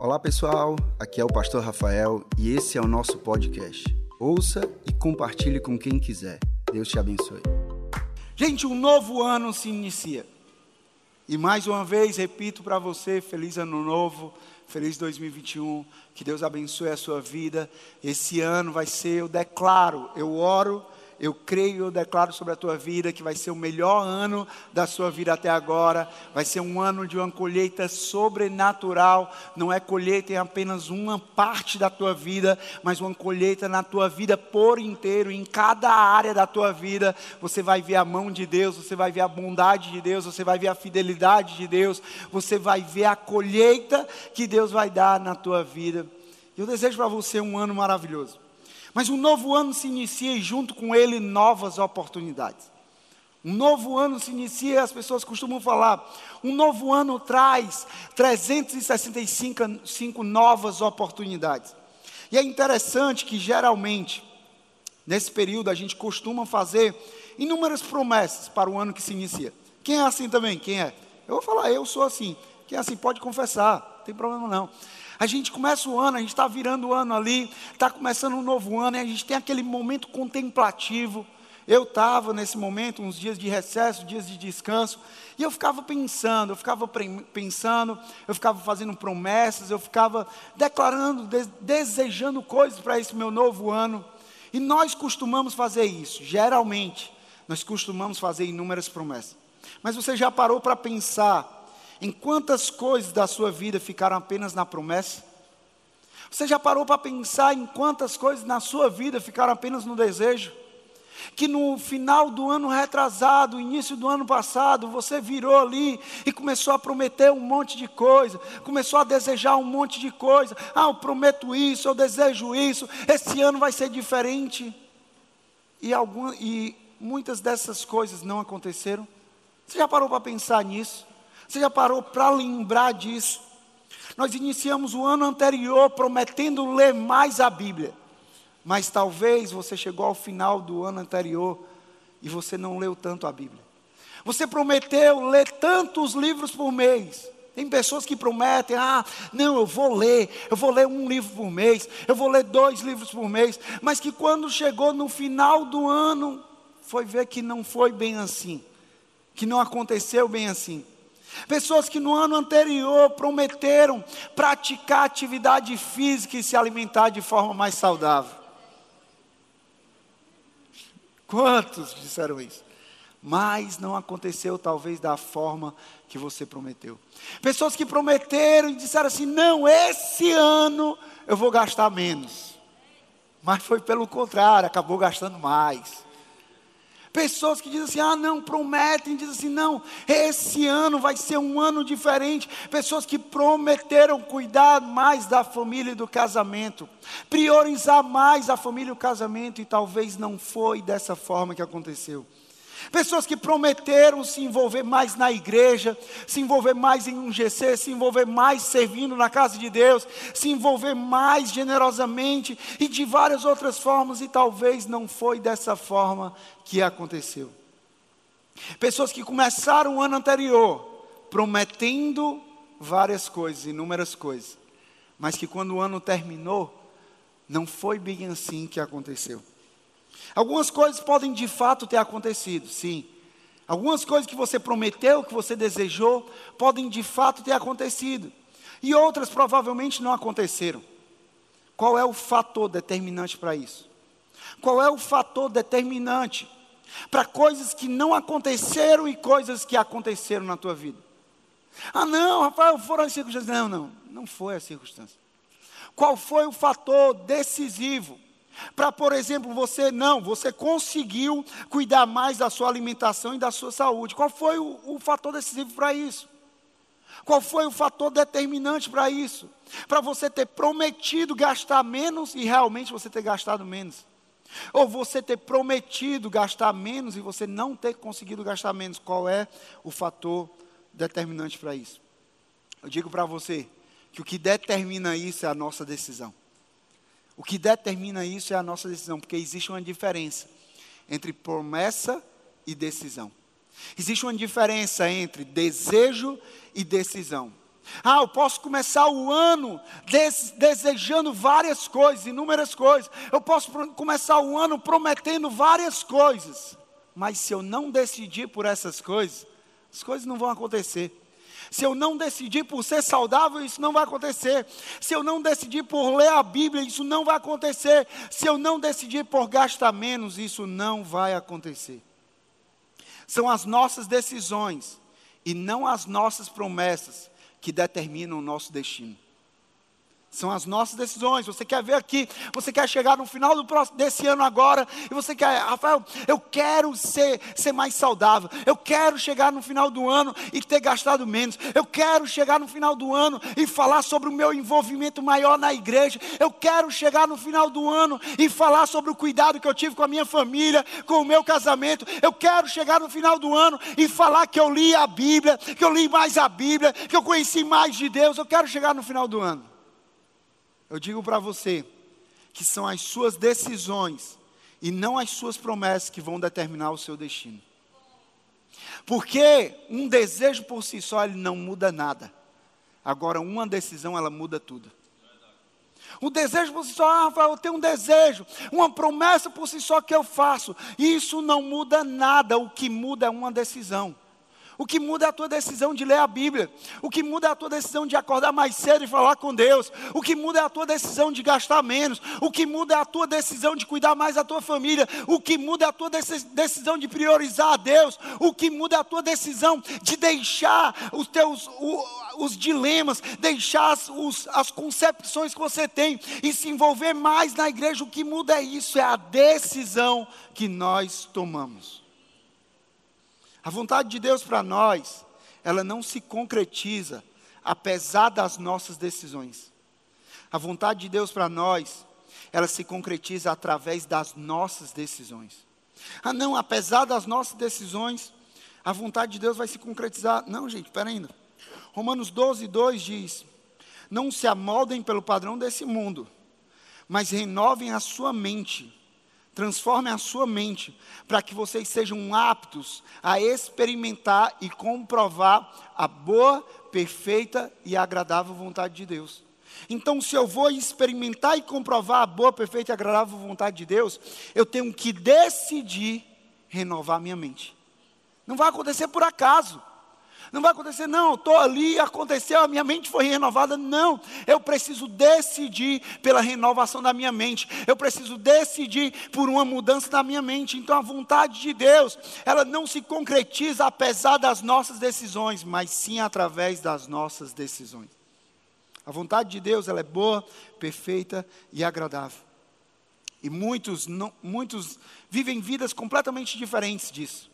Olá pessoal, aqui é o Pastor Rafael e esse é o nosso podcast. Ouça e compartilhe com quem quiser. Deus te abençoe. Gente, um novo ano se inicia. E mais uma vez, repito para você: feliz ano novo, feliz 2021. Que Deus abençoe a sua vida. Esse ano vai ser, eu declaro, eu oro eu creio, eu declaro sobre a tua vida que vai ser o melhor ano da sua vida até agora. Vai ser um ano de uma colheita sobrenatural. Não é colheita em apenas uma parte da tua vida, mas uma colheita na tua vida por inteiro, em cada área da tua vida. Você vai ver a mão de Deus, você vai ver a bondade de Deus, você vai ver a fidelidade de Deus, você vai ver a colheita que Deus vai dar na tua vida. Eu desejo para você um ano maravilhoso. Mas um novo ano se inicia e junto com ele novas oportunidades. Um novo ano se inicia, as pessoas costumam falar, um novo ano traz 365 novas oportunidades. E é interessante que geralmente, nesse período, a gente costuma fazer inúmeras promessas para o ano que se inicia. Quem é assim também? Quem é? Eu vou falar, eu sou assim. Quem é assim pode confessar, não tem problema não. A gente começa o ano, a gente está virando o ano ali, está começando um novo ano, e a gente tem aquele momento contemplativo. Eu estava nesse momento, uns dias de recesso, dias de descanso, e eu ficava pensando, eu ficava pensando, eu ficava fazendo promessas, eu ficava declarando, desejando coisas para esse meu novo ano. E nós costumamos fazer isso, geralmente, nós costumamos fazer inúmeras promessas. Mas você já parou para pensar em quantas coisas da sua vida ficaram apenas na promessa? Você já parou para pensar em quantas coisas na sua vida ficaram apenas no desejo? Que no final do ano retrasado, início do ano passado, você virou ali e começou a prometer um monte de coisa, começou a desejar um monte de coisa. Ah, eu prometo isso, eu desejo isso, esse ano vai ser diferente. E, algum, e muitas dessas coisas não aconteceram. Você já parou para pensar nisso? Você já parou para lembrar disso? Nós iniciamos o ano anterior prometendo ler mais a Bíblia, mas talvez você chegou ao final do ano anterior e você não leu tanto a Bíblia. Você prometeu ler tantos livros por mês. Tem pessoas que prometem, ah, não, eu vou ler, eu vou ler um livro por mês, eu vou ler dois livros por mês, mas que quando chegou no final do ano, foi ver que não foi bem assim, que não aconteceu bem assim. Pessoas que no ano anterior prometeram praticar atividade física e se alimentar de forma mais saudável. Quantos disseram isso? Mas não aconteceu talvez da forma que você prometeu. Pessoas que prometeram e disseram assim: não, esse ano eu vou gastar menos. Mas foi pelo contrário, acabou gastando mais. Pessoas que dizem assim: ah, não, prometem, dizem assim: não, esse ano vai ser um ano diferente. Pessoas que prometeram cuidar mais da família e do casamento, priorizar mais a família e o casamento, e talvez não foi dessa forma que aconteceu. Pessoas que prometeram se envolver mais na igreja, se envolver mais em um GC, se envolver mais servindo na casa de Deus, se envolver mais generosamente e de várias outras formas, e talvez não foi dessa forma que aconteceu. Pessoas que começaram o ano anterior prometendo várias coisas, inúmeras coisas, mas que quando o ano terminou, não foi bem assim que aconteceu. Algumas coisas podem de fato ter acontecido, sim. Algumas coisas que você prometeu, que você desejou, podem de fato ter acontecido. E outras provavelmente não aconteceram. Qual é o fator determinante para isso? Qual é o fator determinante para coisas que não aconteceram e coisas que aconteceram na tua vida? Ah, não, Rafael, foram as circunstâncias. Não, não, não foi a circunstância. Qual foi o fator decisivo para, por exemplo, você não, você conseguiu cuidar mais da sua alimentação e da sua saúde. Qual foi o, o fator decisivo para isso? Qual foi o fator determinante para isso? Para você ter prometido gastar menos e realmente você ter gastado menos. Ou você ter prometido gastar menos e você não ter conseguido gastar menos. Qual é o fator determinante para isso? Eu digo para você que o que determina isso é a nossa decisão. O que determina isso é a nossa decisão, porque existe uma diferença entre promessa e decisão. Existe uma diferença entre desejo e decisão. Ah, eu posso começar o ano des desejando várias coisas, inúmeras coisas. Eu posso começar o ano prometendo várias coisas. Mas se eu não decidir por essas coisas, as coisas não vão acontecer. Se eu não decidir por ser saudável, isso não vai acontecer. Se eu não decidir por ler a Bíblia, isso não vai acontecer. Se eu não decidir por gastar menos, isso não vai acontecer. São as nossas decisões e não as nossas promessas que determinam o nosso destino. São as nossas decisões. Você quer ver aqui, você quer chegar no final do próximo, desse ano agora, e você quer, Rafael, eu quero ser, ser mais saudável. Eu quero chegar no final do ano e ter gastado menos. Eu quero chegar no final do ano e falar sobre o meu envolvimento maior na igreja. Eu quero chegar no final do ano e falar sobre o cuidado que eu tive com a minha família, com o meu casamento. Eu quero chegar no final do ano e falar que eu li a Bíblia, que eu li mais a Bíblia, que eu conheci mais de Deus. Eu quero chegar no final do ano. Eu digo para você que são as suas decisões e não as suas promessas que vão determinar o seu destino. Porque um desejo por si só ele não muda nada. Agora uma decisão ela muda tudo. O desejo por si só, ah, Rafael, eu tenho um desejo, uma promessa por si só que eu faço. Isso não muda nada, o que muda é uma decisão. O que muda é a tua decisão de ler a Bíblia. O que muda é a tua decisão de acordar mais cedo e falar com Deus. O que muda é a tua decisão de gastar menos. O que muda é a tua decisão de cuidar mais da tua família. O que muda é a tua decisão de priorizar a Deus. O que muda é a tua decisão de deixar os teus os dilemas, deixar as, os, as concepções que você tem e se envolver mais na igreja. O que muda é isso, é a decisão que nós tomamos. A vontade de Deus para nós, ela não se concretiza apesar das nossas decisões. A vontade de Deus para nós, ela se concretiza através das nossas decisões. Ah, não, apesar das nossas decisões, a vontade de Deus vai se concretizar. Não, gente, espera ainda. Romanos 12, 2 diz: Não se amoldem pelo padrão desse mundo, mas renovem a sua mente Transforme a sua mente para que vocês sejam aptos a experimentar e comprovar a boa, perfeita e agradável vontade de Deus. Então, se eu vou experimentar e comprovar a boa, perfeita e agradável vontade de Deus, eu tenho que decidir renovar minha mente. Não vai acontecer por acaso. Não vai acontecer, não, estou ali, aconteceu, a minha mente foi renovada. Não, eu preciso decidir pela renovação da minha mente. Eu preciso decidir por uma mudança da minha mente. Então a vontade de Deus, ela não se concretiza apesar das nossas decisões, mas sim através das nossas decisões. A vontade de Deus, ela é boa, perfeita e agradável. E muitos, não, muitos vivem vidas completamente diferentes disso.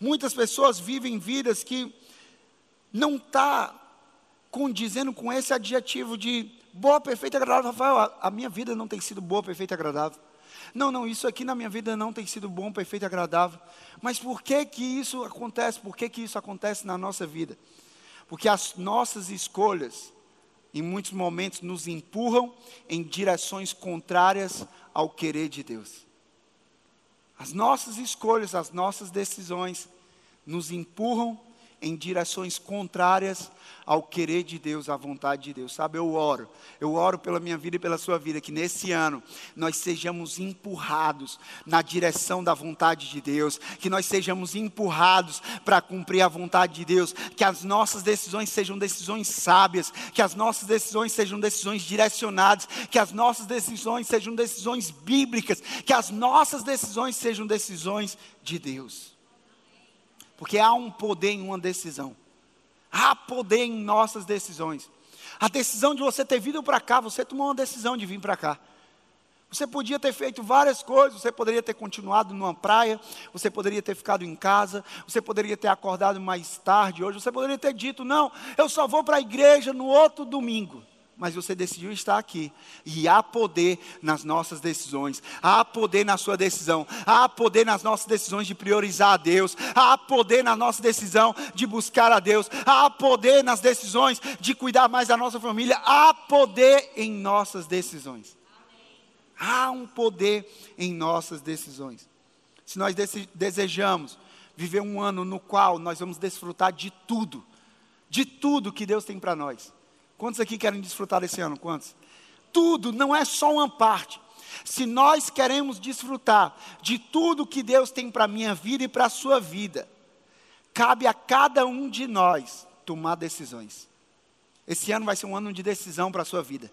Muitas pessoas vivem vidas que não está condizendo com esse adjetivo de boa, perfeita agradável. Rafael, a, a minha vida não tem sido boa, perfeita agradável. Não, não, isso aqui na minha vida não tem sido bom, perfeito agradável. Mas por que que isso acontece? Por que que isso acontece na nossa vida? Porque as nossas escolhas, em muitos momentos, nos empurram em direções contrárias ao querer de Deus. As nossas escolhas, as nossas decisões nos empurram em direções contrárias ao querer de Deus, à vontade de Deus. Sabe, eu oro, eu oro pela minha vida e pela sua vida, que nesse ano nós sejamos empurrados na direção da vontade de Deus, que nós sejamos empurrados para cumprir a vontade de Deus, que as nossas decisões sejam decisões sábias, que as nossas decisões sejam decisões direcionadas, que as nossas decisões sejam decisões bíblicas, que as nossas decisões sejam decisões de Deus. Porque há um poder em uma decisão. Há poder em nossas decisões. A decisão de você ter vindo para cá, você tomou uma decisão de vir para cá. Você podia ter feito várias coisas, você poderia ter continuado numa praia, você poderia ter ficado em casa, você poderia ter acordado mais tarde hoje, você poderia ter dito: não, eu só vou para a igreja no outro domingo mas você decidiu estar aqui. E há poder nas nossas decisões, há poder na sua decisão, há poder nas nossas decisões de priorizar a Deus, há poder na nossa decisão de buscar a Deus, há poder nas decisões de cuidar mais da nossa família, há poder em nossas decisões. Há um poder em nossas decisões. Se nós desejamos viver um ano no qual nós vamos desfrutar de tudo, de tudo que Deus tem para nós. Quantos aqui querem desfrutar desse ano? Quantos? Tudo, não é só uma parte. Se nós queremos desfrutar de tudo que Deus tem para a minha vida e para a sua vida, cabe a cada um de nós tomar decisões. Esse ano vai ser um ano de decisão para a sua vida.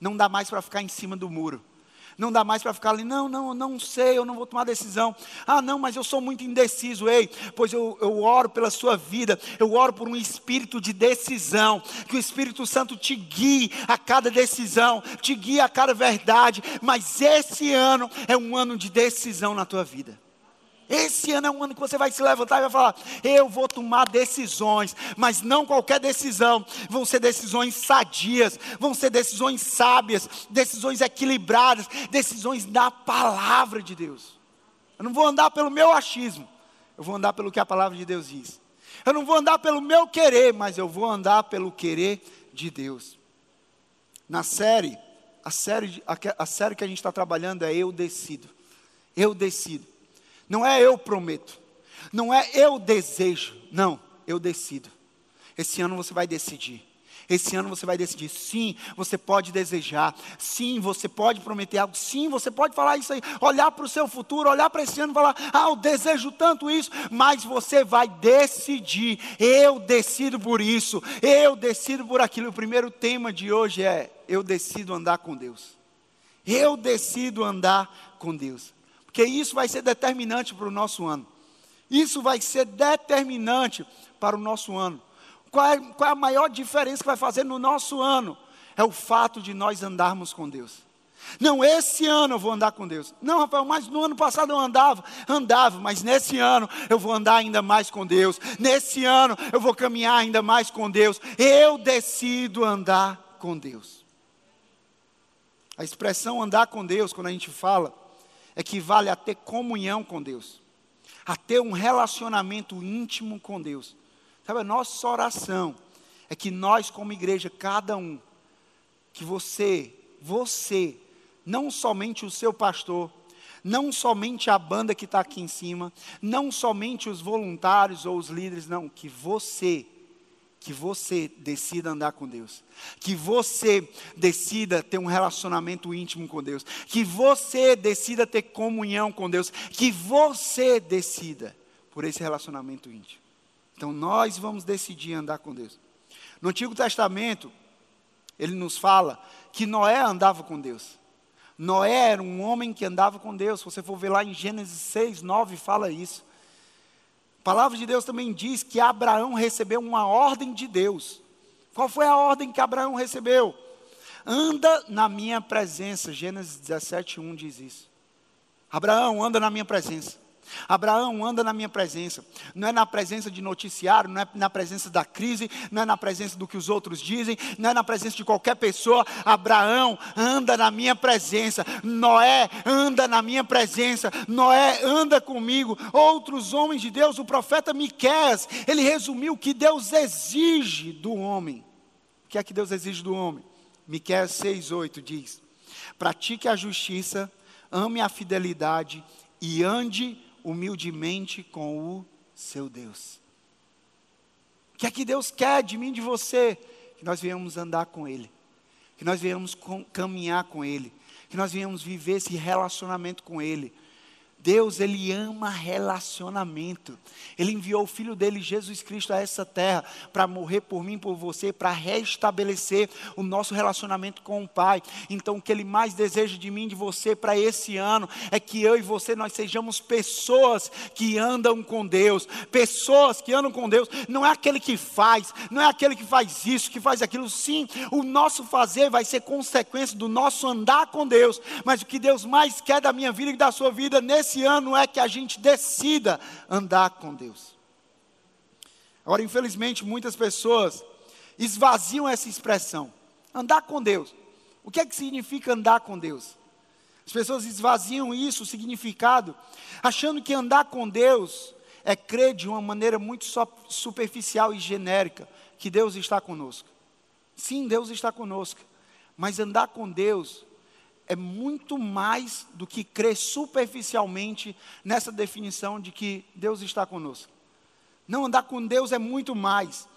Não dá mais para ficar em cima do muro. Não dá mais para ficar ali, não, não, não sei, eu não vou tomar decisão. Ah, não, mas eu sou muito indeciso. Ei, pois eu, eu oro pela sua vida, eu oro por um espírito de decisão, que o Espírito Santo te guie a cada decisão, te guie a cada verdade. Mas esse ano é um ano de decisão na tua vida. Esse ano é um ano que você vai se levantar e vai falar: eu vou tomar decisões, mas não qualquer decisão. Vão ser decisões sadias, vão ser decisões sábias, decisões equilibradas, decisões da palavra de Deus. Eu não vou andar pelo meu achismo, eu vou andar pelo que a palavra de Deus diz. Eu não vou andar pelo meu querer, mas eu vou andar pelo querer de Deus. Na série, a série, a, série que a gente está trabalhando é Eu Decido. Eu decido. Não é eu prometo. Não é eu desejo. Não, eu decido. Esse ano você vai decidir. Esse ano você vai decidir. Sim, você pode desejar. Sim, você pode prometer algo. Sim, você pode falar isso aí. Olhar para o seu futuro, olhar para esse ano e falar: Ah, eu desejo tanto isso. Mas você vai decidir. Eu decido por isso. Eu decido por aquilo. O primeiro tema de hoje é: Eu decido andar com Deus. Eu decido andar com Deus porque isso vai ser determinante para o nosso ano. Isso vai ser determinante para o nosso ano. Qual é, qual é a maior diferença que vai fazer no nosso ano? É o fato de nós andarmos com Deus. Não, esse ano eu vou andar com Deus. Não, Rafael, mas no ano passado eu andava, andava, mas nesse ano eu vou andar ainda mais com Deus. Nesse ano eu vou caminhar ainda mais com Deus. Eu decido andar com Deus. A expressão andar com Deus, quando a gente fala, equivale a ter comunhão com Deus, a ter um relacionamento íntimo com Deus. Sabe, a nossa oração é que nós, como igreja, cada um, que você, você, não somente o seu pastor, não somente a banda que está aqui em cima, não somente os voluntários ou os líderes, não, que você que você decida andar com Deus, que você decida ter um relacionamento íntimo com Deus, que você decida ter comunhão com Deus, que você decida por esse relacionamento íntimo. Então nós vamos decidir andar com Deus. No Antigo Testamento, ele nos fala que Noé andava com Deus. Noé era um homem que andava com Deus. Se você for ver lá em Gênesis 6, 9, fala isso. A palavra de Deus também diz que Abraão recebeu uma ordem de Deus. Qual foi a ordem que Abraão recebeu? Anda na minha presença. Gênesis 17, 1 diz isso. Abraão, anda na minha presença. Abraão anda na minha presença, não é na presença de noticiário, não é na presença da crise, não é na presença do que os outros dizem, não é na presença de qualquer pessoa. Abraão anda na minha presença, Noé anda na minha presença, Noé anda comigo. Outros homens de Deus, o profeta Miqueias, ele resumiu o que Deus exige do homem. O que é que Deus exige do homem? Miqueias 6:8 diz: Pratique a justiça, ame a fidelidade e ande humildemente com o seu Deus. O que é que Deus quer de mim e de você? Que nós venhamos andar com Ele, que nós venhamos caminhar com Ele, que nós venhamos viver esse relacionamento com Ele. Deus, Ele ama relacionamento. Ele enviou o Filho dele, Jesus Cristo, a essa terra para morrer por mim, por você, para restabelecer o nosso relacionamento com o Pai. Então, o que Ele mais deseja de mim, de você, para esse ano, é que eu e você, nós sejamos pessoas que andam com Deus. Pessoas que andam com Deus. Não é aquele que faz, não é aquele que faz isso, que faz aquilo. Sim, o nosso fazer vai ser consequência do nosso andar com Deus. Mas o que Deus mais quer da minha vida e da sua vida nesse esse ano é que a gente decida andar com Deus. Agora, infelizmente, muitas pessoas esvaziam essa expressão, andar com Deus. O que é que significa andar com Deus? As pessoas esvaziam isso, o significado, achando que andar com Deus é crer de uma maneira muito superficial e genérica que Deus está conosco. Sim, Deus está conosco, mas andar com Deus é muito mais do que crer superficialmente nessa definição de que Deus está conosco. Não andar com Deus é muito mais.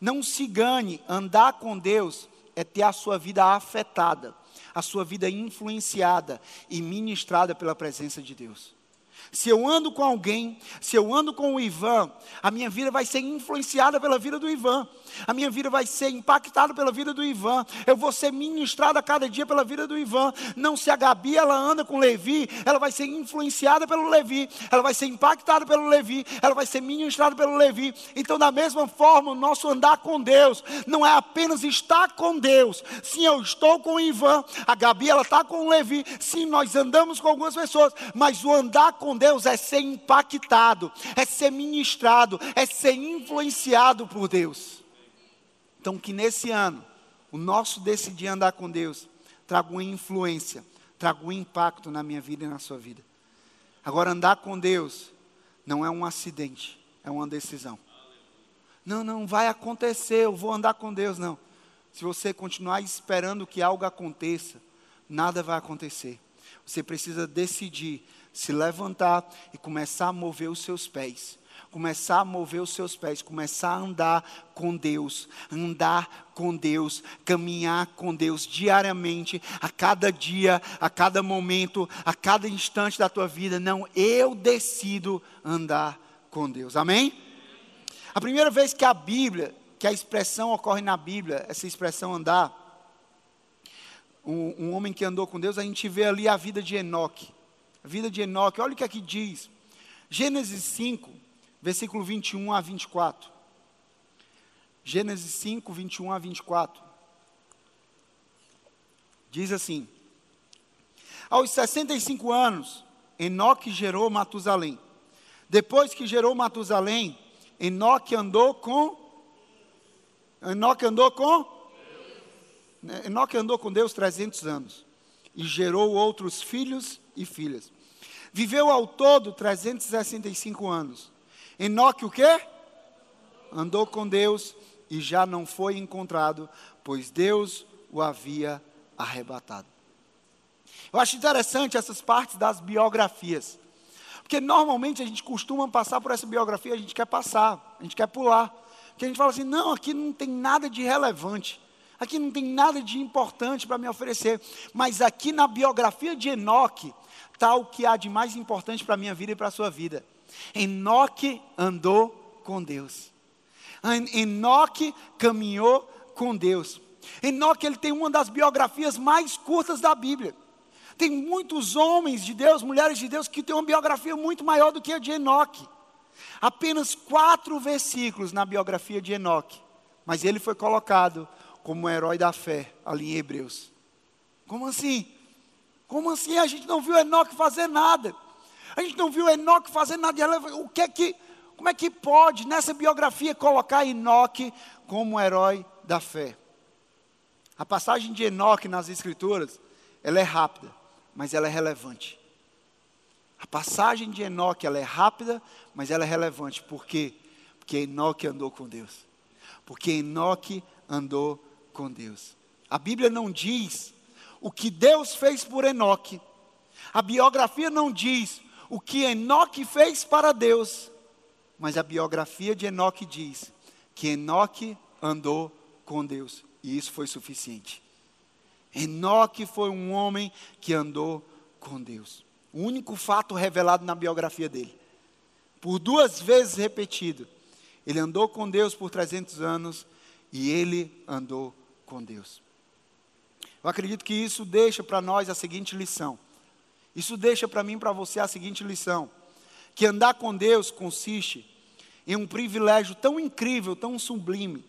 Não se engane, andar com Deus é ter a sua vida afetada, a sua vida influenciada e ministrada pela presença de Deus. Se eu ando com alguém, se eu ando com o Ivan, a minha vida vai ser influenciada pela vida do Ivan. A minha vida vai ser impactada pela vida do Ivan. Eu vou ser ministrada cada dia pela vida do Ivan. Não se a Gabi ela anda com Levi, ela vai ser influenciada pelo Levi, ela vai ser impactada pelo Levi, ela vai ser ministrada pelo Levi. Então, da mesma forma, o nosso andar com Deus não é apenas estar com Deus. Sim, eu estou com o Ivan, a Gabi ela está com o Levi. Sim, nós andamos com algumas pessoas, mas o andar com Deus é ser impactado, é ser ministrado, é ser influenciado por Deus. Então, que nesse ano, o nosso decidir andar com Deus traga uma influência, traga um impacto na minha vida e na sua vida. Agora, andar com Deus não é um acidente, é uma decisão. Não, não vai acontecer, eu vou andar com Deus, não. Se você continuar esperando que algo aconteça, nada vai acontecer. Você precisa decidir se levantar e começar a mover os seus pés começar a mover os seus pés, começar a andar com Deus, andar com Deus, caminhar com Deus diariamente, a cada dia, a cada momento, a cada instante da tua vida. Não, eu decido andar com Deus. Amém? A primeira vez que a Bíblia, que a expressão ocorre na Bíblia, essa expressão andar, um, um homem que andou com Deus, a gente vê ali a vida de Enoque. A vida de Enoque, olha o que aqui diz. Gênesis 5, versículo 21 a 24. Gênesis 5, 21 a 24. Diz assim: Aos 65 anos, Enoque gerou Matusalém. Depois que gerou Matusalém, Enoque andou com. Enoque andou com. Enoque andou com Deus 300 anos. E gerou outros filhos e filhas. Viveu ao todo 365 anos. Enoque o quê? Andou com Deus e já não foi encontrado, pois Deus o havia arrebatado. Eu acho interessante essas partes das biografias. Porque normalmente a gente costuma passar por essa biografia, a gente quer passar, a gente quer pular. Porque a gente fala assim: não, aqui não tem nada de relevante, aqui não tem nada de importante para me oferecer. Mas aqui na biografia de Enoque, o que há de mais importante para a minha vida e para a sua vida. Enoque andou com Deus. Enoque caminhou com Deus. Enoque ele tem uma das biografias mais curtas da Bíblia. Tem muitos homens de Deus, mulheres de Deus, que têm uma biografia muito maior do que a de Enoque. Apenas quatro versículos na biografia de Enoque. Mas ele foi colocado como um herói da fé ali em Hebreus. Como assim? Como assim a gente não viu Enoque fazer nada? A gente não viu Enoque fazendo nada relevante. O que é que, como é que pode, nessa biografia, colocar Enoque como herói da fé? A passagem de Enoque nas Escrituras, ela é rápida, mas ela é relevante. A passagem de Enoque, ela é rápida, mas ela é relevante. Por quê? Porque Enoque andou com Deus. Porque Enoque andou com Deus. A Bíblia não diz o que Deus fez por Enoque. A biografia não diz o que Enoque fez para Deus, mas a biografia de Enoque diz que Enoque andou com Deus, e isso foi suficiente. Enoque foi um homem que andou com Deus. O único fato revelado na biografia dele. Por duas vezes repetido. Ele andou com Deus por 300 anos e ele andou com Deus. Eu acredito que isso deixa para nós a seguinte lição: isso deixa para mim e para você a seguinte lição: que andar com Deus consiste em um privilégio tão incrível, tão sublime,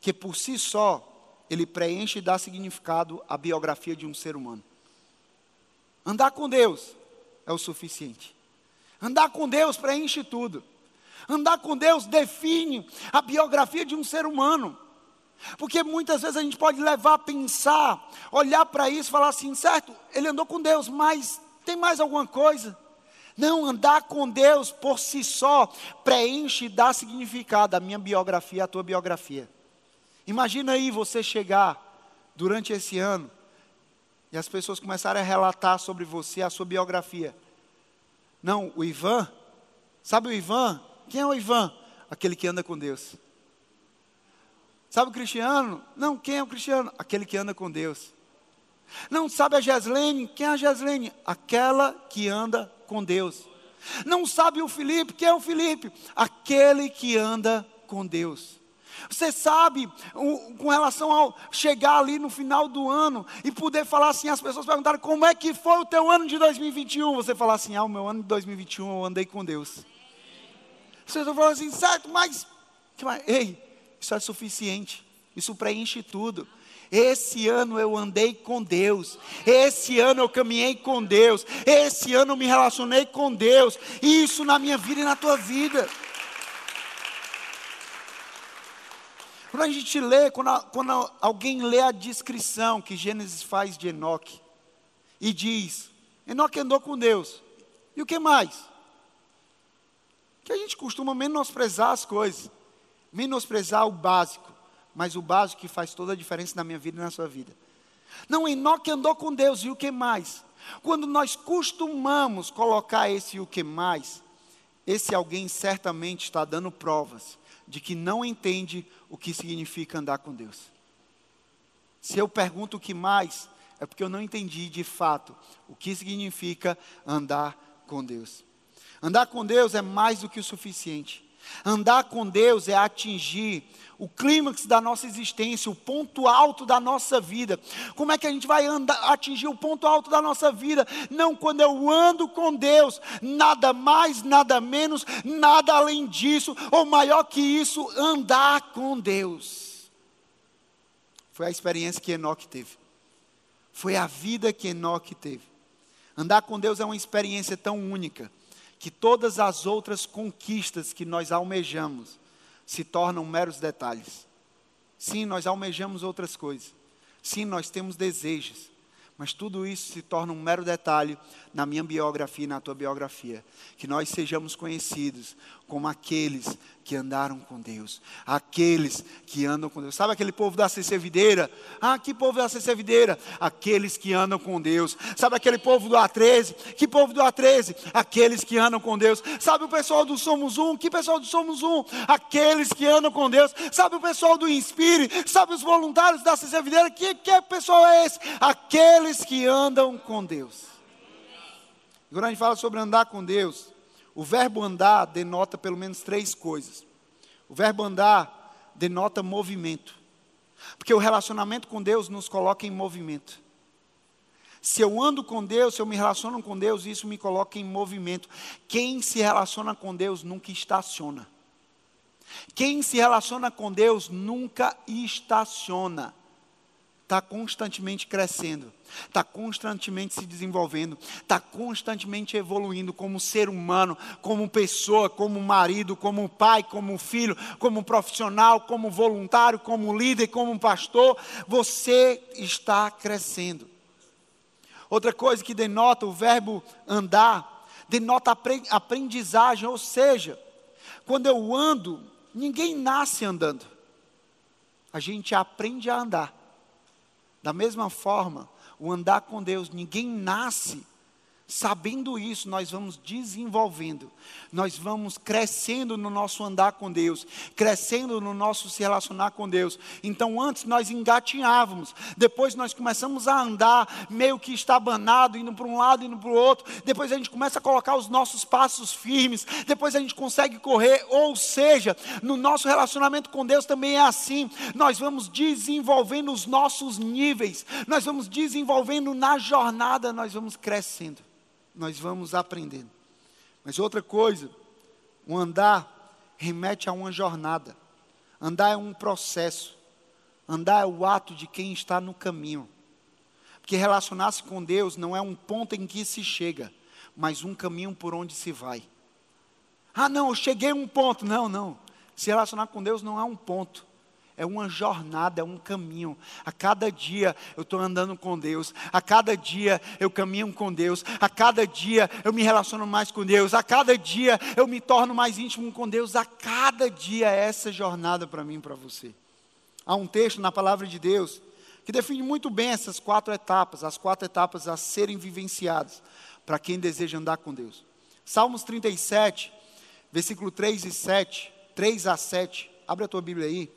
que por si só ele preenche e dá significado à biografia de um ser humano. Andar com Deus é o suficiente. Andar com Deus preenche tudo. Andar com Deus define a biografia de um ser humano. Porque muitas vezes a gente pode levar a pensar, olhar para isso e falar assim, certo, ele andou com Deus, mas tem mais alguma coisa? Não, andar com Deus por si só preenche e dá significado à minha biografia, à tua biografia. Imagina aí você chegar durante esse ano e as pessoas começarem a relatar sobre você, a sua biografia. Não, o Ivan, sabe o Ivan? Quem é o Ivan? Aquele que anda com Deus. Sabe o cristiano? Não, quem é o cristiano? Aquele que anda com Deus. Não sabe a Geslene? Quem é a Geslene? Aquela que anda com Deus. Não sabe o Felipe? Quem é o Felipe? Aquele que anda com Deus. Você sabe, com relação ao chegar ali no final do ano e poder falar assim, as pessoas perguntaram como é que foi o teu ano de 2021? Você falar assim, ah, o meu ano de 2021 eu andei com Deus. Você pessoas falam assim, certo, mas, ei, isso é suficiente, isso preenche tudo. Esse ano eu andei com Deus. Esse ano eu caminhei com Deus. Esse ano eu me relacionei com Deus. Isso na minha vida e na tua vida. Quando a gente lê, quando, quando alguém lê a descrição que Gênesis faz de Enoque, e diz: Enoque andou com Deus. E o que mais? Que a gente costuma menosprezar as coisas, menosprezar o básico mas o básico que faz toda a diferença na minha vida e na sua vida. Não, Enoque andou com Deus, e o que mais? Quando nós costumamos colocar esse o que mais, esse alguém certamente está dando provas de que não entende o que significa andar com Deus. Se eu pergunto o que mais, é porque eu não entendi de fato o que significa andar com Deus. Andar com Deus é mais do que o suficiente. Andar com Deus é atingir o clímax da nossa existência, o ponto alto da nossa vida. Como é que a gente vai andar, atingir o ponto alto da nossa vida? Não quando eu ando com Deus, nada mais, nada menos, nada além disso, ou maior que isso, andar com Deus. Foi a experiência que Enoque teve. Foi a vida que Enoque teve. Andar com Deus é uma experiência tão única que todas as outras conquistas que nós almejamos se tornam meros detalhes. Sim, nós almejamos outras coisas. Sim, nós temos desejos. Mas tudo isso se torna um mero detalhe na minha biografia e na tua biografia. Que nós sejamos conhecidos como aqueles que andaram com Deus, aqueles que andam com Deus. Sabe aquele povo da CC Videira? Ah, que povo da CC Videira? Aqueles que andam com Deus. Sabe aquele povo do A13? Que povo do A13? Aqueles que andam com Deus. Sabe o pessoal do Somos Um? Que pessoal do Somos Um? Aqueles que andam com Deus. Sabe o pessoal do Inspire? Sabe os voluntários da CC Videira? Que, que pessoal é esse? Aqueles que andam com Deus. Agora a gente fala sobre andar com Deus. O verbo andar denota pelo menos três coisas. O verbo andar denota movimento. Porque o relacionamento com Deus nos coloca em movimento. Se eu ando com Deus, se eu me relaciono com Deus, isso me coloca em movimento. Quem se relaciona com Deus nunca estaciona. Quem se relaciona com Deus nunca estaciona. Está constantemente crescendo está constantemente se desenvolvendo, está constantemente evoluindo como ser humano, como pessoa, como marido, como pai, como filho, como profissional, como voluntário, como líder, como pastor. Você está crescendo. Outra coisa que denota o verbo andar, denota aprendizagem, ou seja, quando eu ando, ninguém nasce andando. A gente aprende a andar. Da mesma forma, o andar com Deus, ninguém nasce Sabendo isso, nós vamos desenvolvendo, nós vamos crescendo no nosso andar com Deus, crescendo no nosso se relacionar com Deus. Então, antes nós engatinhávamos, depois nós começamos a andar meio que estabanado, indo para um lado, indo para o outro. Depois a gente começa a colocar os nossos passos firmes, depois a gente consegue correr. Ou seja, no nosso relacionamento com Deus também é assim. Nós vamos desenvolvendo os nossos níveis, nós vamos desenvolvendo na jornada, nós vamos crescendo nós vamos aprendendo. Mas outra coisa, o andar remete a uma jornada. Andar é um processo. Andar é o ato de quem está no caminho. Porque relacionar-se com Deus não é um ponto em que se chega, mas um caminho por onde se vai. Ah, não, eu cheguei a um ponto. Não, não. Se relacionar com Deus não é um ponto é uma jornada, é um caminho. A cada dia eu estou andando com Deus, a cada dia eu caminho com Deus, a cada dia eu me relaciono mais com Deus, a cada dia eu me torno mais íntimo com Deus, a cada dia é essa jornada para mim e para você. Há um texto na palavra de Deus que define muito bem essas quatro etapas, as quatro etapas a serem vivenciadas para quem deseja andar com Deus. Salmos 37, versículo 3 e 7, 3 a 7. Abre a tua Bíblia aí.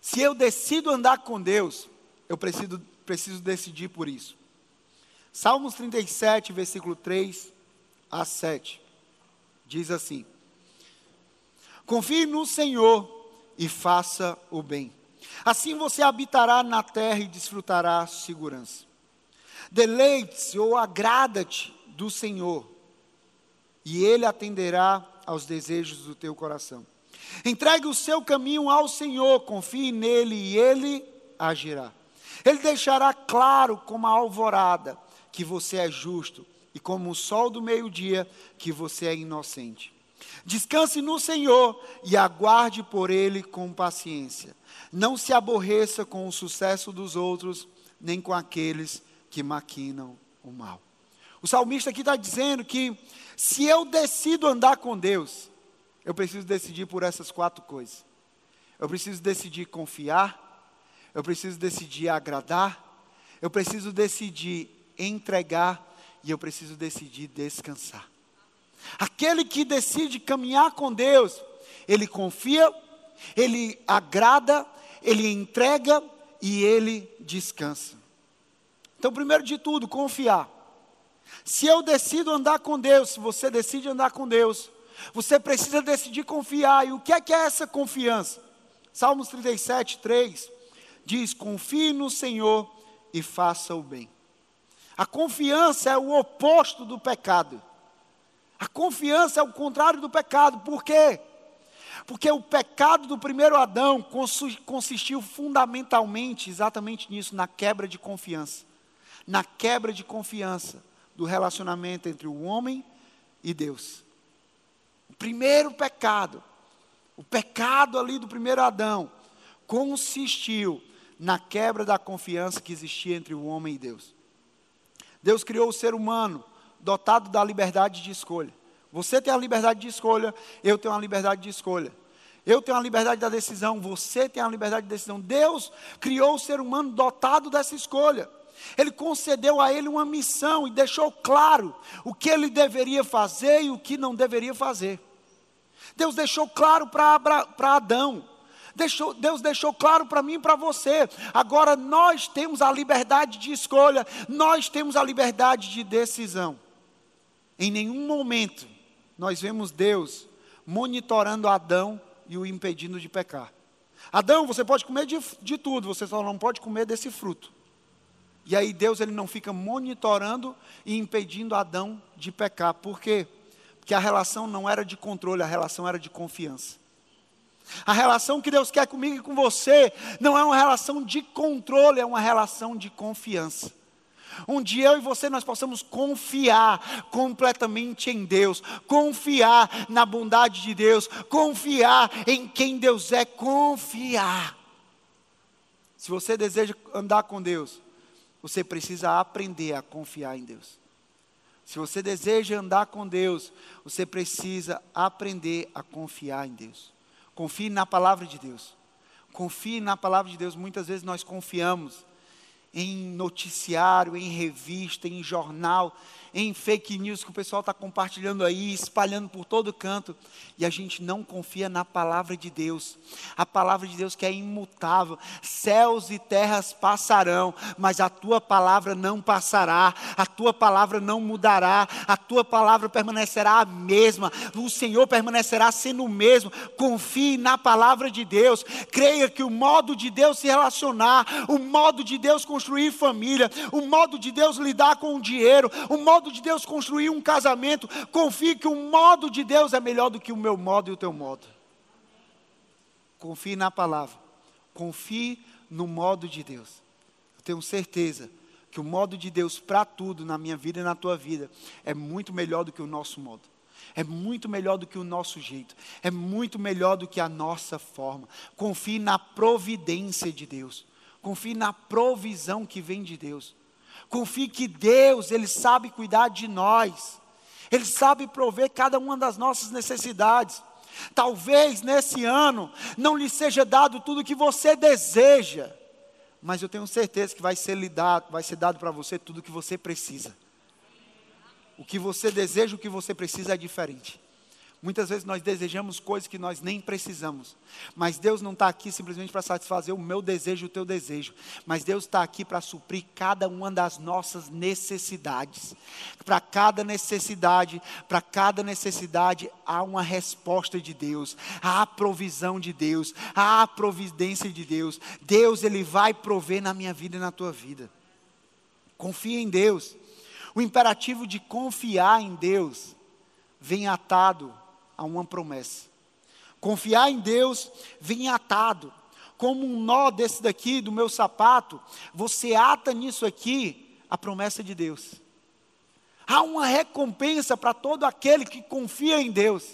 Se eu decido andar com Deus, eu preciso, preciso decidir por isso. Salmos 37, versículo 3 a 7, diz assim: Confie no Senhor e faça o bem. Assim você habitará na terra e desfrutará segurança. Deleite-se ou agrada-te do Senhor, e Ele atenderá aos desejos do teu coração. Entregue o seu caminho ao Senhor, confie nele e Ele agirá. Ele deixará claro como a alvorada que você é justo e como o sol do meio-dia que você é inocente. Descanse no Senhor e aguarde por Ele com paciência. Não se aborreça com o sucesso dos outros, nem com aqueles que maquinam o mal. O salmista aqui está dizendo que se eu decido andar com Deus, eu preciso decidir por essas quatro coisas. Eu preciso decidir confiar, eu preciso decidir agradar, eu preciso decidir entregar e eu preciso decidir descansar. Aquele que decide caminhar com Deus, ele confia, ele agrada, ele entrega e ele descansa. Então, primeiro de tudo, confiar. Se eu decido andar com Deus, se você decide andar com Deus, você precisa decidir confiar. E o que é que é essa confiança? Salmos 37, 3 diz: Confie no Senhor e faça o bem. A confiança é o oposto do pecado. A confiança é o contrário do pecado. Por quê? Porque o pecado do primeiro Adão consistiu fundamentalmente exatamente nisso, na quebra de confiança. Na quebra de confiança do relacionamento entre o homem e Deus. O primeiro pecado, o pecado ali do primeiro Adão, consistiu na quebra da confiança que existia entre o homem e Deus. Deus criou o ser humano dotado da liberdade de escolha. Você tem a liberdade de escolha, eu tenho a liberdade de escolha. Eu tenho a liberdade da decisão, você tem a liberdade de decisão. Deus criou o ser humano dotado dessa escolha. Ele concedeu a ele uma missão e deixou claro o que ele deveria fazer e o que não deveria fazer. Deus deixou claro para Adão Deixou, Deus deixou claro para mim e para você. Agora nós temos a liberdade de escolha, nós temos a liberdade de decisão. Em nenhum momento nós vemos Deus monitorando Adão e o impedindo de pecar. Adão, você pode comer de, de tudo, você só não pode comer desse fruto. E aí Deus ele não fica monitorando e impedindo Adão de pecar. Por quê? Porque a relação não era de controle, a relação era de confiança. A relação que Deus quer comigo e com você não é uma relação de controle, é uma relação de confiança. Onde eu e você nós possamos confiar completamente em Deus, confiar na bondade de Deus, confiar em quem Deus é, confiar. Se você deseja andar com Deus, você precisa aprender a confiar em Deus. Se você deseja andar com Deus, você precisa aprender a confiar em Deus. Confie na palavra de Deus. Confie na palavra de Deus. Muitas vezes nós confiamos em noticiário, em revista, em jornal, em fake news que o pessoal está compartilhando aí, espalhando por todo canto, e a gente não confia na palavra de Deus. A palavra de Deus que é imutável. Céus e terras passarão, mas a tua palavra não passará, a tua palavra não mudará, a tua palavra permanecerá a mesma. O Senhor permanecerá sendo o mesmo. Confie na palavra de Deus. Creia que o modo de Deus se relacionar, o modo de Deus construir família, o modo de Deus lidar com o dinheiro, o modo modo de Deus construir um casamento, confie que o modo de Deus é melhor do que o meu modo e o teu modo. Confie na palavra. Confie no modo de Deus. Eu tenho certeza que o modo de Deus para tudo na minha vida e na tua vida é muito melhor do que o nosso modo. É muito melhor do que o nosso jeito. É muito melhor do que a nossa forma. Confie na providência de Deus. Confie na provisão que vem de Deus. Confie que Deus, Ele sabe cuidar de nós. Ele sabe prover cada uma das nossas necessidades. Talvez nesse ano não lhe seja dado tudo o que você deseja, mas eu tenho certeza que vai ser lhe dado, vai ser dado para você tudo o que você precisa. O que você deseja, o que você precisa é diferente. Muitas vezes nós desejamos coisas que nós nem precisamos, mas Deus não está aqui simplesmente para satisfazer o meu desejo, o teu desejo, mas Deus está aqui para suprir cada uma das nossas necessidades. Para cada necessidade, para cada necessidade há uma resposta de Deus, há a provisão de Deus, há a providência de Deus. Deus ele vai prover na minha vida e na tua vida. Confia em Deus. O imperativo de confiar em Deus vem atado a uma promessa. Confiar em Deus vem atado. Como um nó desse daqui do meu sapato, você ata nisso aqui a promessa de Deus. Há uma recompensa para todo aquele que confia em Deus.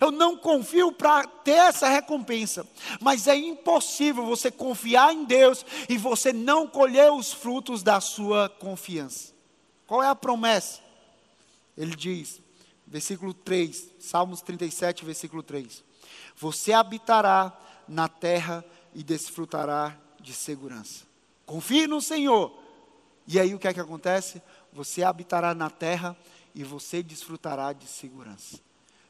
Eu não confio para ter essa recompensa, mas é impossível você confiar em Deus e você não colher os frutos da sua confiança. Qual é a promessa? Ele diz: versículo 3, Salmos 37, versículo 3. Você habitará na terra e desfrutará de segurança. Confie no Senhor. E aí o que é que acontece? Você habitará na terra e você desfrutará de segurança.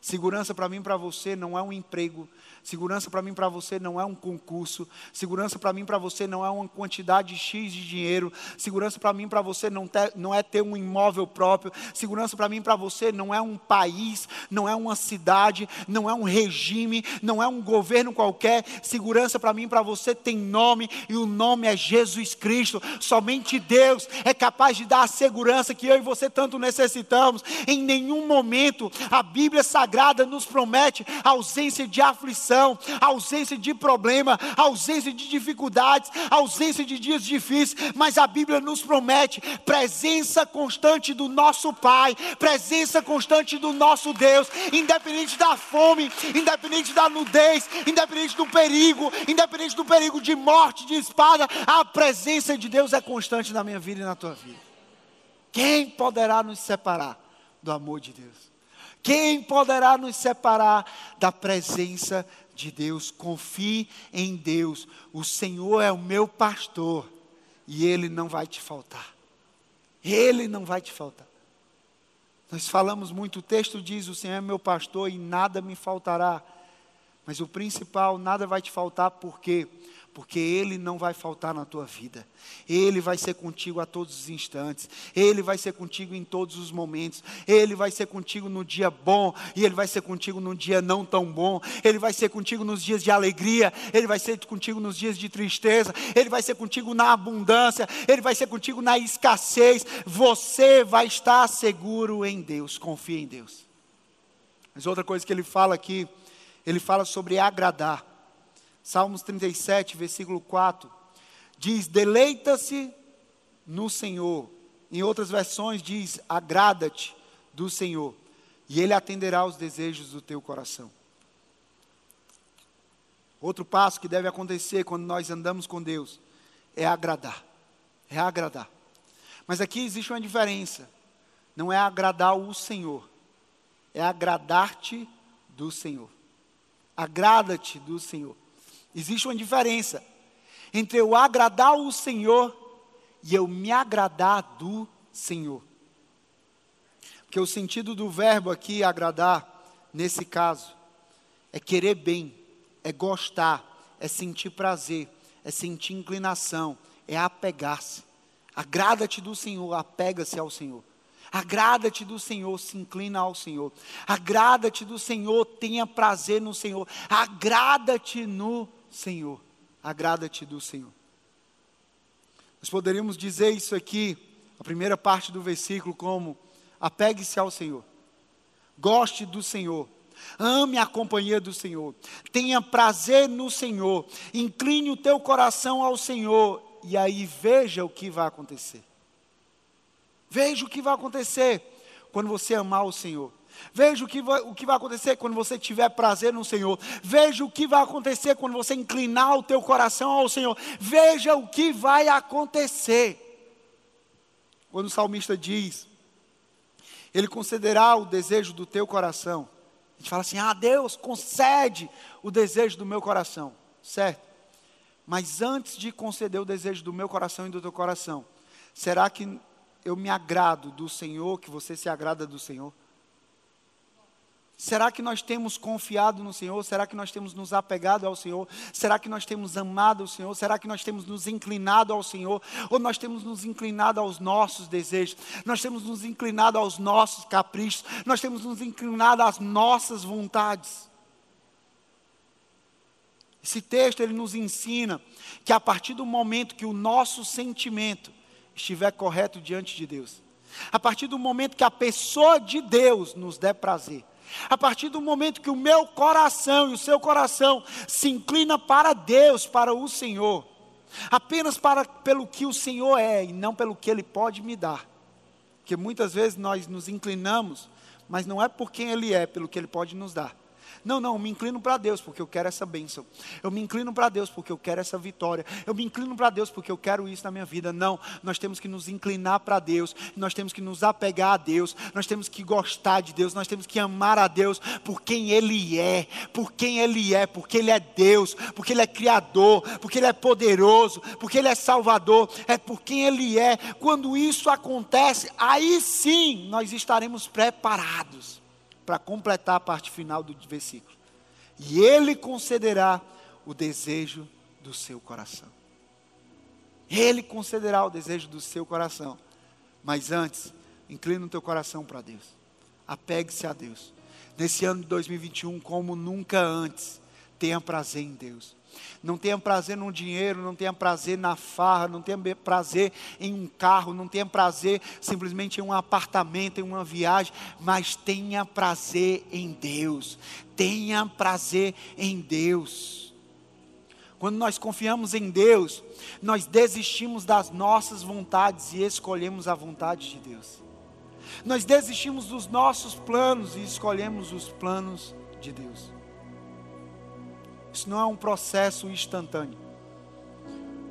Segurança para mim e para você não é um emprego, Segurança para mim, para você não é um concurso. Segurança para mim, para você não é uma quantidade X de dinheiro. Segurança para mim, para você não, ter, não é ter um imóvel próprio. Segurança para mim, para você não é um país, não é uma cidade, não é um regime, não é um governo qualquer. Segurança para mim, para você tem nome e o nome é Jesus Cristo. Somente Deus é capaz de dar a segurança que eu e você tanto necessitamos. Em nenhum momento a Bíblia Sagrada nos promete ausência de aflição ausência de problema, ausência de dificuldades, ausência de dias difíceis, mas a Bíblia nos promete presença constante do nosso Pai, presença constante do nosso Deus, independente da fome, independente da nudez, independente do perigo, independente do perigo de morte, de espada, a presença de Deus é constante na minha vida e na tua vida. Quem poderá nos separar do amor de Deus? Quem poderá nos separar da presença de Deus? Confie em Deus. O Senhor é o meu pastor e Ele não vai te faltar. Ele não vai te faltar. Nós falamos muito, o texto diz: O Senhor é meu pastor e nada me faltará. Mas o principal, nada vai te faltar, por quê? Porque Ele não vai faltar na tua vida, Ele vai ser contigo a todos os instantes, Ele vai ser contigo em todos os momentos, Ele vai ser contigo no dia bom, e Ele vai ser contigo no dia não tão bom, Ele vai ser contigo nos dias de alegria, Ele vai ser contigo nos dias de tristeza, Ele vai ser contigo na abundância, Ele vai ser contigo na escassez, você vai estar seguro em Deus, confia em Deus. Mas outra coisa que ele fala aqui, ele fala sobre agradar. Salmos 37, versículo 4, diz: Deleita-se no Senhor. Em outras versões diz: Agrada-te do Senhor, e Ele atenderá os desejos do teu coração. Outro passo que deve acontecer quando nós andamos com Deus é agradar. É agradar. Mas aqui existe uma diferença. Não é agradar o Senhor, é agradar-te do Senhor. Agrada-te do Senhor. Existe uma diferença entre eu agradar o Senhor e eu me agradar do Senhor. Porque o sentido do verbo aqui, agradar, nesse caso, é querer bem, é gostar, é sentir prazer, é sentir inclinação, é apegar-se. Agrada-te do Senhor, apega-se ao Senhor. Agrada-te do Senhor, se inclina ao Senhor. Agrada-te do Senhor, tenha prazer no Senhor. Agrada-te no Senhor, agrada-te do Senhor. Nós poderíamos dizer isso aqui, a primeira parte do versículo, como: apegue-se ao Senhor, goste do Senhor, ame a companhia do Senhor, tenha prazer no Senhor, incline o teu coração ao Senhor, e aí veja o que vai acontecer. Veja o que vai acontecer quando você amar o Senhor. Veja o que, vai, o que vai acontecer quando você tiver prazer no Senhor. Veja o que vai acontecer quando você inclinar o teu coração ao Senhor. Veja o que vai acontecer. Quando o salmista diz, Ele concederá o desejo do teu coração. A gente fala assim: Ah, Deus concede o desejo do meu coração. Certo? Mas antes de conceder o desejo do meu coração e do teu coração, será que eu me agrado do Senhor, que você se agrada do Senhor? Será que nós temos confiado no Senhor? Será que nós temos nos apegado ao Senhor? Será que nós temos amado o Senhor? Será que nós temos nos inclinado ao Senhor? Ou nós temos nos inclinado aos nossos desejos? Nós temos nos inclinado aos nossos caprichos? Nós temos nos inclinado às nossas vontades? Esse texto ele nos ensina que a partir do momento que o nosso sentimento estiver correto diante de Deus, a partir do momento que a pessoa de Deus nos der prazer, a partir do momento que o meu coração e o seu coração se inclina para Deus, para o Senhor, apenas para pelo que o Senhor é e não pelo que ele pode me dar. Porque muitas vezes nós nos inclinamos, mas não é por quem ele é, pelo que ele pode nos dar. Não, não, eu me inclino para Deus porque eu quero essa bênção. Eu me inclino para Deus porque eu quero essa vitória. Eu me inclino para Deus porque eu quero isso na minha vida. Não, nós temos que nos inclinar para Deus. Nós temos que nos apegar a Deus. Nós temos que gostar de Deus. Nós temos que amar a Deus por quem Ele é. Por quem Ele é. Porque Ele é Deus. Porque Ele é Criador. Porque Ele é poderoso. Porque Ele é Salvador. É por quem Ele é. Quando isso acontece, aí sim nós estaremos preparados para completar a parte final do versículo. E Ele concederá o desejo do seu coração. Ele concederá o desejo do seu coração. Mas antes, inclina o teu coração para Deus. Apegue-se a Deus. Nesse ano de 2021, como nunca antes, tenha prazer em Deus. Não tenha prazer no dinheiro, não tenha prazer na farra, não tenha prazer em um carro, não tenha prazer simplesmente em um apartamento, em uma viagem, mas tenha prazer em Deus. Tenha prazer em Deus. Quando nós confiamos em Deus, nós desistimos das nossas vontades e escolhemos a vontade de Deus. Nós desistimos dos nossos planos e escolhemos os planos de Deus. Isso não é um processo instantâneo.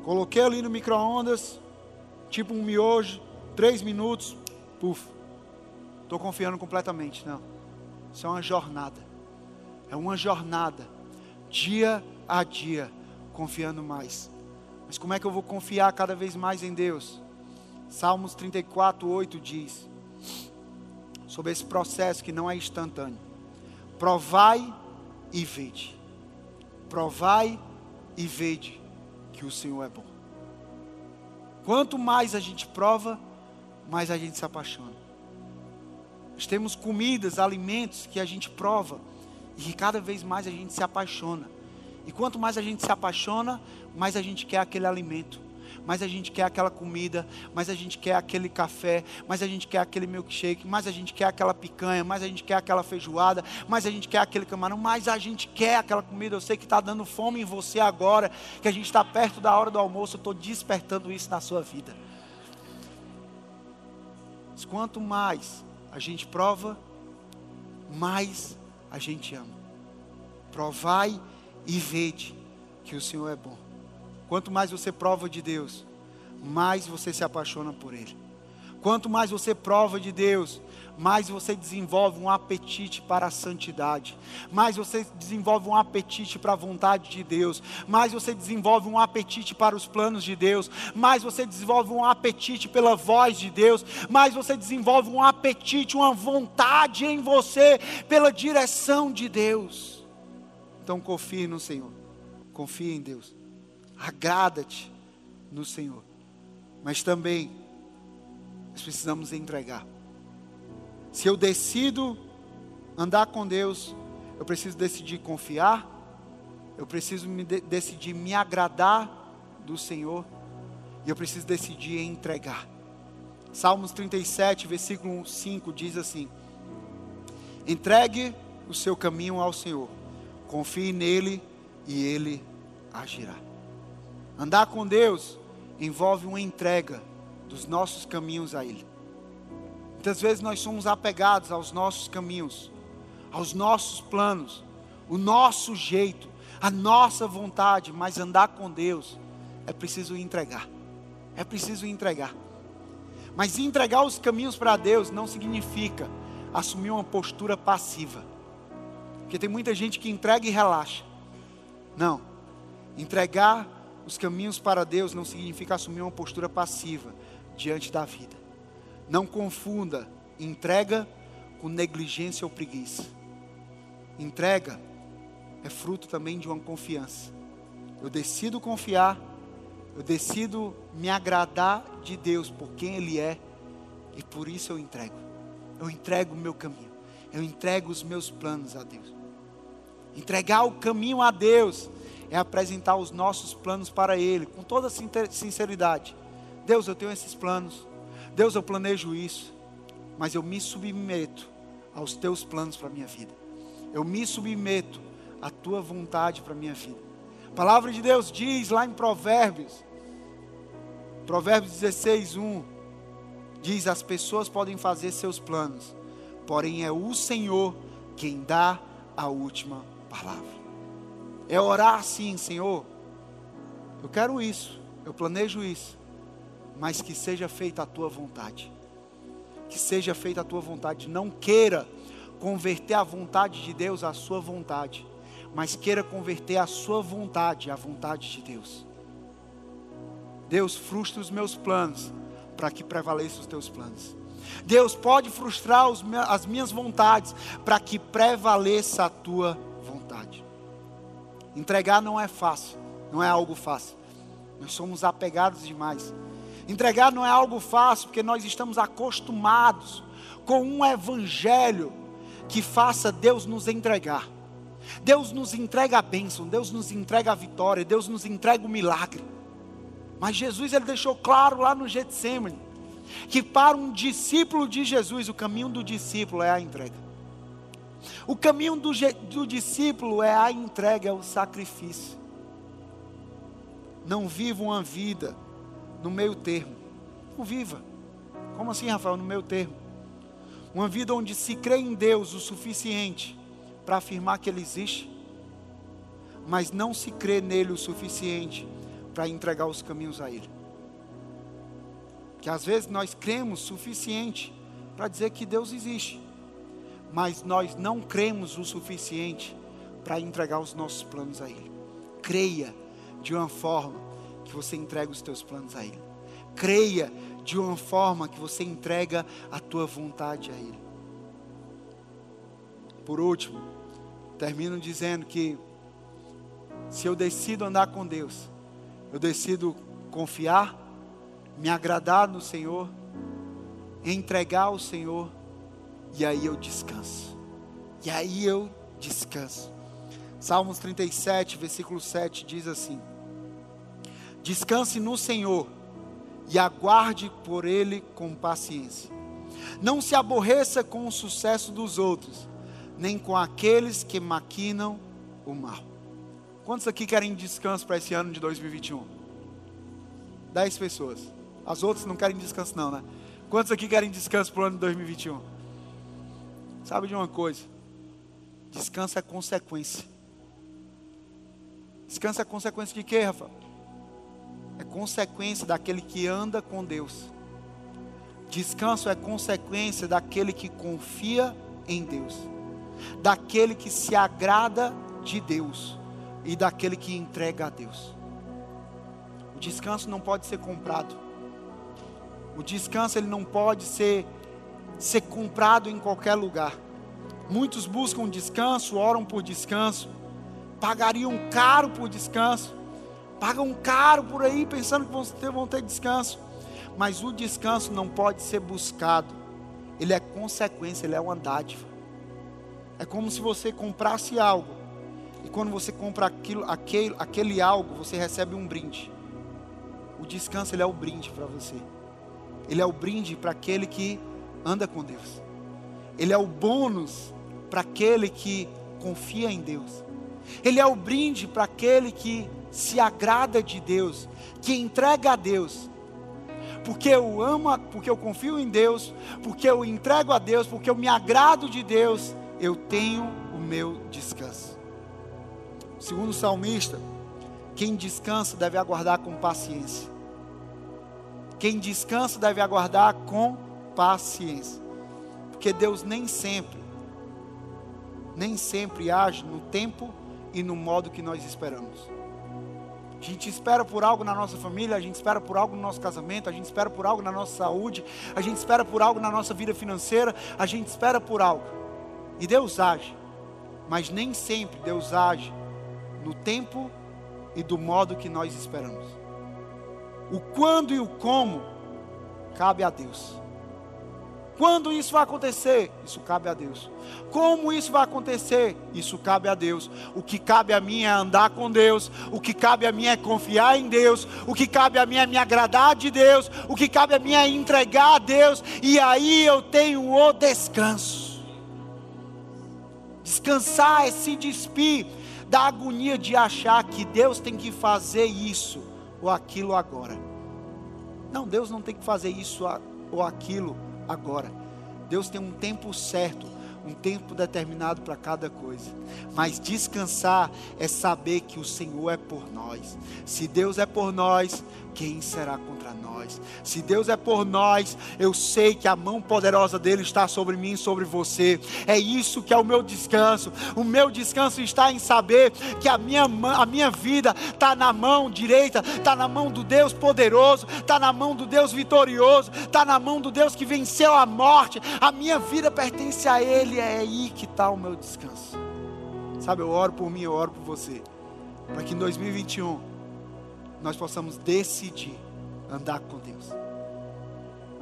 Coloquei ali no micro-ondas, tipo um miojo, três minutos, puf. Estou confiando completamente. Não. Isso é uma jornada. É uma jornada. Dia a dia, confiando mais. Mas como é que eu vou confiar cada vez mais em Deus? Salmos 34, 8 diz sobre esse processo que não é instantâneo. Provai e vede Provai e vede que o Senhor é bom. Quanto mais a gente prova, mais a gente se apaixona. Nós temos comidas, alimentos que a gente prova e que cada vez mais a gente se apaixona. E quanto mais a gente se apaixona, mais a gente quer aquele alimento mais a gente quer aquela comida, mais a gente quer aquele café, mais a gente quer aquele milkshake, mais a gente quer aquela picanha, mais a gente quer aquela feijoada, mais a gente quer aquele camarão, mais a gente quer aquela comida. Eu sei que está dando fome em você agora, que a gente está perto da hora do almoço, eu estou despertando isso na sua vida. Mas quanto mais a gente prova, mais a gente ama. Provai e vede que o Senhor é bom. Quanto mais você prova de Deus, mais você se apaixona por Ele. Quanto mais você prova de Deus, mais você desenvolve um apetite para a santidade, mais você desenvolve um apetite para a vontade de Deus, mais você desenvolve um apetite para os planos de Deus, mais você desenvolve um apetite pela voz de Deus, mais você desenvolve um apetite, uma vontade em você pela direção de Deus. Então confie no Senhor, confie em Deus agrada-te no Senhor. Mas também nós precisamos entregar. Se eu decido andar com Deus, eu preciso decidir confiar, eu preciso me de decidir me agradar do Senhor, e eu preciso decidir entregar. Salmos 37, versículo 5 diz assim: Entregue o seu caminho ao Senhor, confie nele e ele agirá. Andar com Deus envolve uma entrega dos nossos caminhos a Ele. Muitas vezes nós somos apegados aos nossos caminhos, aos nossos planos, o nosso jeito, a nossa vontade, mas andar com Deus é preciso entregar. É preciso entregar. Mas entregar os caminhos para Deus não significa assumir uma postura passiva. Porque tem muita gente que entrega e relaxa. Não. Entregar os caminhos para Deus não significa assumir uma postura passiva diante da vida. Não confunda entrega com negligência ou preguiça. Entrega é fruto também de uma confiança. Eu decido confiar, eu decido me agradar de Deus por quem Ele é, e por isso eu entrego. Eu entrego o meu caminho, eu entrego os meus planos a Deus. Entregar o caminho a Deus é apresentar os nossos planos para Ele, com toda sinceridade. Deus, eu tenho esses planos. Deus, eu planejo isso. Mas eu me submeto aos teus planos para a minha vida. Eu me submeto à tua vontade para a minha vida. A palavra de Deus diz lá em Provérbios, Provérbios 16, 1, diz: As pessoas podem fazer seus planos, porém é o Senhor quem dá a última palavra. É orar assim, Senhor. Eu quero isso, eu planejo isso, mas que seja feita a tua vontade. Que seja feita a tua vontade. Não queira converter a vontade de Deus à sua vontade, mas queira converter a sua vontade à vontade de Deus. Deus, frustra os meus planos para que prevaleçam os teus planos. Deus pode frustrar as minhas vontades para que prevaleça a tua vontade. Entregar não é fácil, não é algo fácil. Nós somos apegados demais. Entregar não é algo fácil porque nós estamos acostumados com um evangelho que faça Deus nos entregar. Deus nos entrega a bênção, Deus nos entrega a vitória, Deus nos entrega o milagre. Mas Jesus ele deixou claro lá no Getsemane que para um discípulo de Jesus o caminho do discípulo é a entrega. O caminho do, do discípulo é a entrega, é o sacrifício. Não viva uma vida no meio termo. Não viva. Como assim, Rafael, no meio termo? Uma vida onde se crê em Deus o suficiente para afirmar que Ele existe, mas não se crê nele o suficiente para entregar os caminhos a Ele. Que às vezes nós cremos suficiente para dizer que Deus existe, mas nós não cremos o suficiente para entregar os nossos planos a Ele. Creia de uma forma que você entrega os teus planos a Ele. Creia de uma forma que você entrega a tua vontade a Ele. Por último, termino dizendo que se eu decido andar com Deus, eu decido confiar, me agradar no Senhor, entregar ao Senhor, e aí eu descanso. E aí eu descanso. Salmos 37, versículo 7 diz assim: Descanse no Senhor e aguarde por Ele com paciência. Não se aborreça com o sucesso dos outros, nem com aqueles que maquinam o mal. Quantos aqui querem descanso para esse ano de 2021? Dez pessoas. As outras não querem descanso, não, né? Quantos aqui querem descanso para o ano de 2021? Sabe de uma coisa? Descanso é consequência. Descanso é consequência de quê, Rafa? É consequência daquele que anda com Deus. Descanso é consequência daquele que confia em Deus, daquele que se agrada de Deus e daquele que entrega a Deus. O descanso não pode ser comprado. O descanso ele não pode ser ser comprado em qualquer lugar. Muitos buscam descanso, oram por descanso, pagariam caro por descanso, pagam caro por aí pensando que vão ter, vão ter descanso. Mas o descanso não pode ser buscado, ele é consequência, ele é uma dádiva. É como se você comprasse algo e quando você compra aquilo, aquele, aquele algo, você recebe um brinde. O descanso ele é o brinde para você. Ele é o brinde para aquele que anda com Deus. Ele é o bônus para aquele que confia em Deus. Ele é o brinde para aquele que se agrada de Deus, que entrega a Deus. Porque eu amo, porque eu confio em Deus, porque eu entrego a Deus, porque eu me agrado de Deus, eu tenho o meu descanso. Segundo o salmista, quem descansa deve aguardar com paciência. Quem descansa deve aguardar com paciência. Porque Deus nem sempre, nem sempre age no tempo e no modo que nós esperamos. A gente espera por algo na nossa família, a gente espera por algo no nosso casamento, a gente espera por algo na nossa saúde, a gente espera por algo na nossa vida financeira, a gente espera por algo. E Deus age Mas nem sempre Deus age no tempo e do modo que nós esperamos. O quando e o como cabe a Deus. Quando isso vai acontecer? Isso cabe a Deus. Como isso vai acontecer? Isso cabe a Deus. O que cabe a mim é andar com Deus. O que cabe a mim é confiar em Deus. O que cabe a mim é me agradar de Deus. O que cabe a mim é entregar a Deus. E aí eu tenho o descanso. Descansar é se despir da agonia de achar que Deus tem que fazer isso ou aquilo agora. Não, Deus não tem que fazer isso ou aquilo agora. Deus tem um tempo certo, um tempo determinado para cada coisa. Mas descansar é saber que o Senhor é por nós. Se Deus é por nós, quem será contra nós? Se Deus é por nós, eu sei que a mão poderosa dele está sobre mim e sobre você. É isso que é o meu descanso. O meu descanso está em saber que a minha, a minha vida está na mão direita, está na mão do Deus poderoso, está na mão do Deus vitorioso, está na mão do Deus que venceu a morte. A minha vida pertence a Ele. É aí que está o meu descanso. Sabe, eu oro por mim, eu oro por você. Para que em 2021 nós possamos decidir andar com Deus.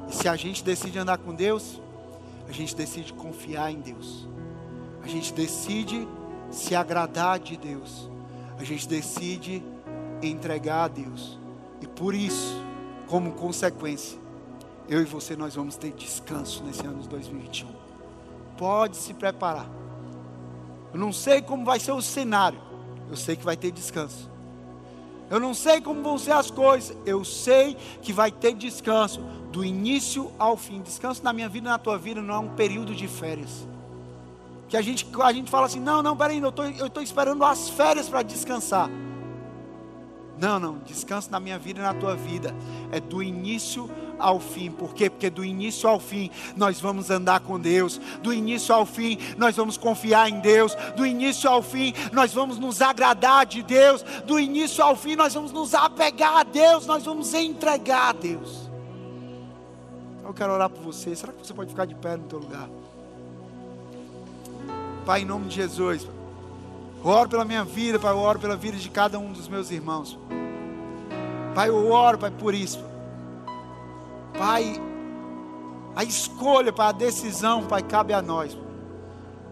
E se a gente decide andar com Deus, a gente decide confiar em Deus. A gente decide se agradar de Deus. A gente decide entregar a Deus. E por isso, como consequência, eu e você nós vamos ter descanso nesse ano de 2021. Pode se preparar. Eu não sei como vai ser o cenário. Eu sei que vai ter descanso. Eu não sei como vão ser as coisas, eu sei que vai ter descanso do início ao fim. Descanso na minha vida e na tua vida não é um período de férias. Que a gente, a gente fala assim: não, não, peraí, eu estou esperando as férias para descansar. Não, não, descanso na minha vida e na tua vida. É do início ao fim. Por quê? Porque do início ao fim nós vamos andar com Deus. Do início ao fim nós vamos confiar em Deus. Do início ao fim nós vamos nos agradar de Deus. Do início ao fim nós vamos nos apegar a Deus. Nós vamos entregar a Deus. Eu quero orar por você. Será que você pode ficar de pé no teu lugar? Pai, em nome de Jesus. Eu oro pela minha vida, Pai, eu oro pela vida de cada um dos meus irmãos. Pai, eu oro, Pai, por isso. Pai, a escolha, Pai, a decisão, Pai, cabe a nós.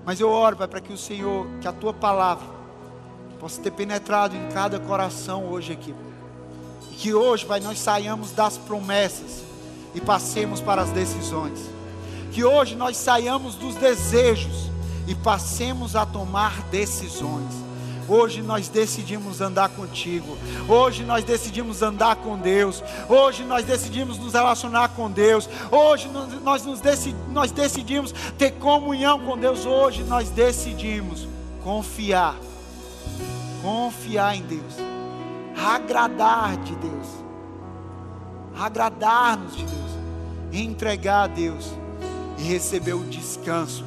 Mas eu oro, Pai, para que o Senhor, que a Tua palavra possa ter penetrado em cada coração hoje aqui. E que hoje, Pai, nós saiamos das promessas e passemos para as decisões. Que hoje nós saiamos dos desejos e passemos a tomar decisões. Hoje nós decidimos andar contigo. Hoje nós decidimos andar com Deus. Hoje nós decidimos nos relacionar com Deus. Hoje nós, nós decidimos ter comunhão com Deus. Hoje nós decidimos confiar. Confiar em Deus. Agradar de Deus. Agradar-nos de Deus. Entregar a Deus. E receber o descanso